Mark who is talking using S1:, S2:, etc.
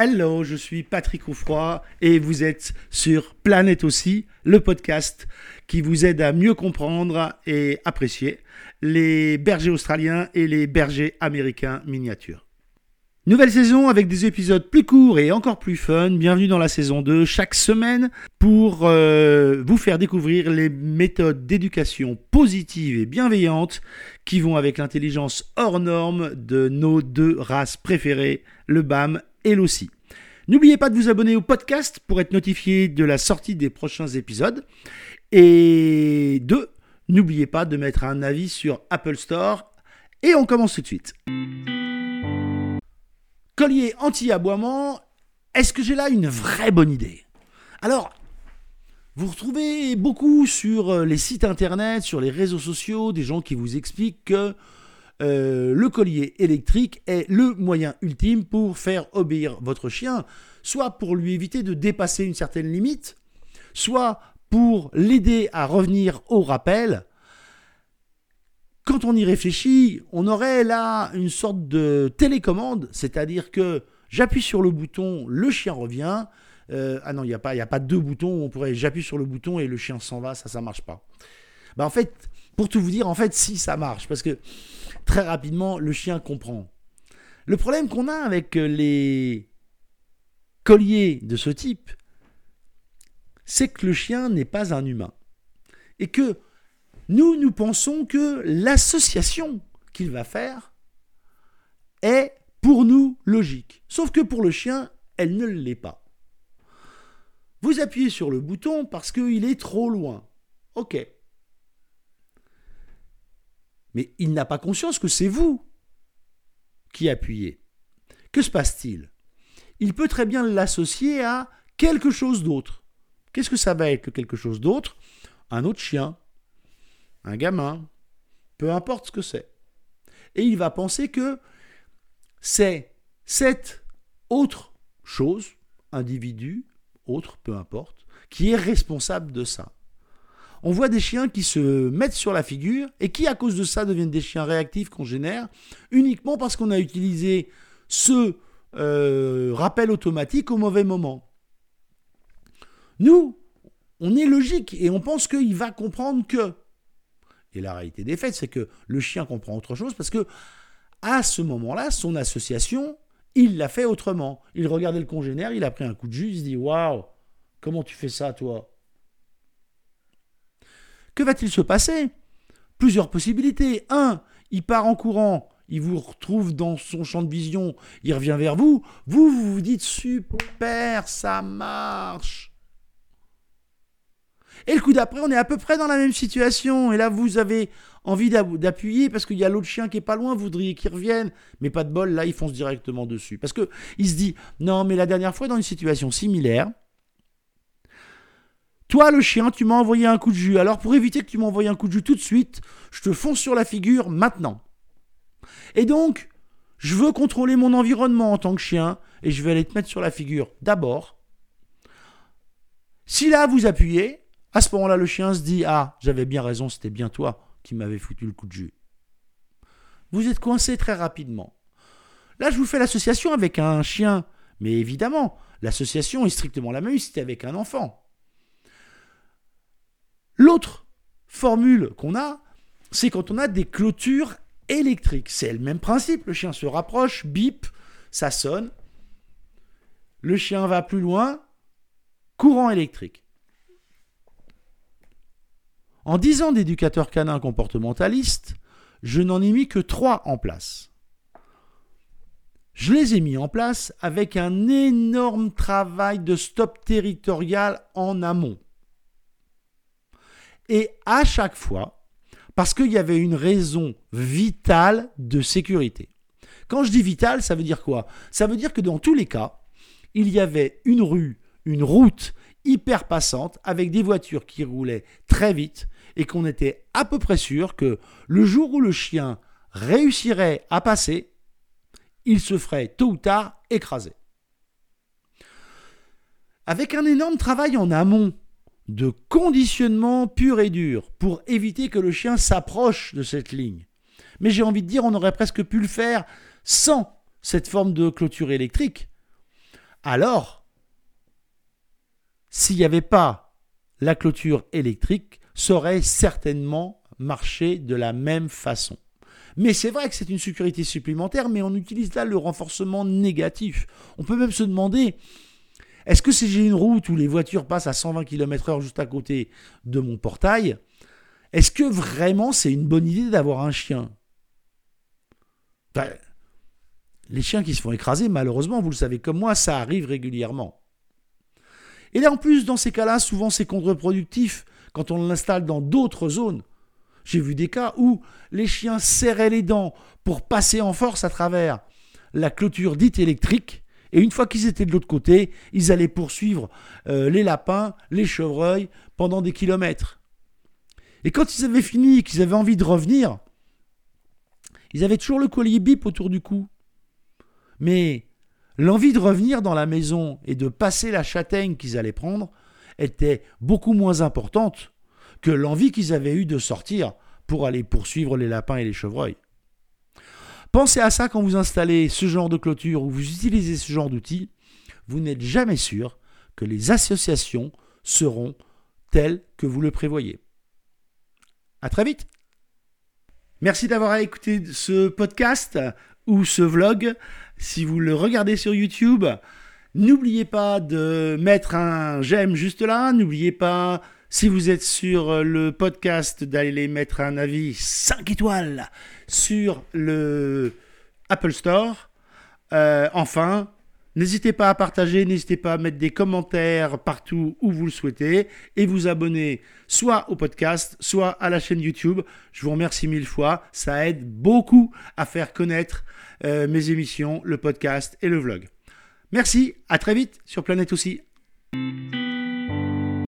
S1: Hello, je suis Patrick Oufroy et vous êtes sur Planète aussi, le podcast qui vous aide à mieux comprendre et apprécier les bergers australiens et les bergers américains miniatures. Nouvelle saison avec des épisodes plus courts et encore plus fun. Bienvenue dans la saison 2 chaque semaine pour euh, vous faire découvrir les méthodes d'éducation positive et bienveillante qui vont avec l'intelligence hors norme de nos deux races préférées, le BAM l'OSI. N'oubliez pas de vous abonner au podcast pour être notifié de la sortie des prochains épisodes. Et deux, n'oubliez pas de mettre un avis sur Apple Store. Et on commence tout de suite. Collier anti-aboiement, est-ce que j'ai là une vraie bonne idée? Alors, vous retrouvez beaucoup sur euh, les sites internet, sur les réseaux sociaux, des gens qui vous expliquent que euh, le collier électrique est le moyen ultime pour faire obéir votre chien, soit pour lui éviter de dépasser une certaine limite, soit pour l'aider à revenir au rappel. Quand on y réfléchit, on aurait là une sorte de télécommande, c'est-à-dire que j'appuie sur le bouton, le chien revient. Euh, ah non, il n'y a, pas, a pas deux boutons, on pourrait j'appuie sur le bouton et le chien s'en va, ça, ça marche pas. Bah en fait, pour tout vous dire, en fait, si ça marche, parce que très rapidement, le chien comprend. Le problème qu'on a avec euh, les colliers de ce type, c'est que le chien n'est pas un humain. Et que nous, nous pensons que l'association qu'il va faire est pour nous logique. Sauf que pour le chien, elle ne l'est pas. Vous appuyez sur le bouton parce qu'il est trop loin. Ok. Mais il n'a pas conscience que c'est vous qui appuyez. Que se passe-t-il? Il peut très bien l'associer à quelque chose d'autre. Qu'est-ce que ça va être quelque chose d'autre? Un autre chien, un gamin, peu importe ce que c'est. Et il va penser que c'est cette autre chose, individu, autre, peu importe, qui est responsable de ça on voit des chiens qui se mettent sur la figure et qui, à cause de ça, deviennent des chiens réactifs qu'on génère uniquement parce qu'on a utilisé ce euh, rappel automatique au mauvais moment. Nous, on est logique et on pense qu'il va comprendre que. Et la réalité des faits, c'est que le chien comprend autre chose parce que, à ce moment-là, son association, il l'a fait autrement. Il regardait le congénère, il a pris un coup de jus, il se dit Waouh, comment tu fais ça, toi? Que va-t-il se passer? Plusieurs possibilités. Un, il part en courant, il vous retrouve dans son champ de vision, il revient vers vous. Vous, vous vous dites super, ça marche. Et le coup d'après, on est à peu près dans la même situation. Et là, vous avez envie d'appuyer parce qu'il y a l'autre chien qui est pas loin, vous voudriez qu'il revienne. Mais pas de bol, là, il fonce directement dessus. Parce qu'il se dit, non, mais la dernière fois, dans une situation similaire, toi, le chien, tu m'as envoyé un coup de jus. Alors, pour éviter que tu m'envoies un coup de jus tout de suite, je te fonce sur la figure maintenant. Et donc, je veux contrôler mon environnement en tant que chien et je vais aller te mettre sur la figure d'abord. Si là, vous appuyez, à ce moment-là, le chien se dit Ah, j'avais bien raison, c'était bien toi qui m'avais foutu le coup de jus. Vous êtes coincé très rapidement. Là, je vous fais l'association avec un chien. Mais évidemment, l'association est strictement la même si c'était avec un enfant. L'autre formule qu'on a, c'est quand on a des clôtures électriques. C'est le même principe. Le chien se rapproche, bip, ça sonne. Le chien va plus loin, courant électrique. En 10 ans d'éducateur canin comportementaliste, je n'en ai mis que trois en place. Je les ai mis en place avec un énorme travail de stop territorial en amont. Et à chaque fois, parce qu'il y avait une raison vitale de sécurité. Quand je dis vitale, ça veut dire quoi? Ça veut dire que dans tous les cas, il y avait une rue, une route hyper passante avec des voitures qui roulaient très vite et qu'on était à peu près sûr que le jour où le chien réussirait à passer, il se ferait tôt ou tard écraser. Avec un énorme travail en amont de conditionnement pur et dur pour éviter que le chien s'approche de cette ligne. Mais j'ai envie de dire, on aurait presque pu le faire sans cette forme de clôture électrique. alors, s'il n'y avait pas la clôture électrique, ça aurait certainement marché de la même façon. Mais c'est vrai que c'est une sécurité supplémentaire, mais on utilise là le renforcement négatif. On peut même se demander, est-ce que si j'ai une route où les voitures passent à 120 km/h juste à côté de mon portail, est-ce que vraiment c'est une bonne idée d'avoir un chien? Les chiens qui se font écraser, malheureusement, vous le savez comme moi, ça arrive régulièrement. Et là, en plus, dans ces cas-là, souvent c'est contre-productif quand on l'installe dans d'autres zones. J'ai vu des cas où les chiens serraient les dents pour passer en force à travers la clôture dite électrique. Et une fois qu'ils étaient de l'autre côté, ils allaient poursuivre euh, les lapins, les chevreuils pendant des kilomètres. Et quand ils avaient fini, qu'ils avaient envie de revenir, ils avaient toujours le collier bip autour du cou. Mais l'envie de revenir dans la maison et de passer la châtaigne qu'ils allaient prendre était beaucoup moins importante que l'envie qu'ils avaient eue de sortir pour aller poursuivre les lapins et les chevreuils. Pensez à ça quand vous installez ce genre de clôture ou vous utilisez ce genre d'outils. Vous n'êtes jamais sûr que les associations seront telles que vous le prévoyez. À très vite. Merci d'avoir écouté ce podcast ou ce vlog. Si vous le regardez sur YouTube, n'oubliez pas de mettre un j'aime juste là. N'oubliez pas si vous êtes sur euh, le podcast, d'aller mettre un avis 5 étoiles sur le Apple Store. Euh, enfin, n'hésitez pas à partager, n'hésitez pas à mettre des commentaires partout où vous le souhaitez et vous abonner soit au podcast, soit à la chaîne YouTube. Je vous remercie mille fois. Ça aide beaucoup à faire connaître euh, mes émissions, le podcast et le vlog. Merci, à très vite sur Planète aussi.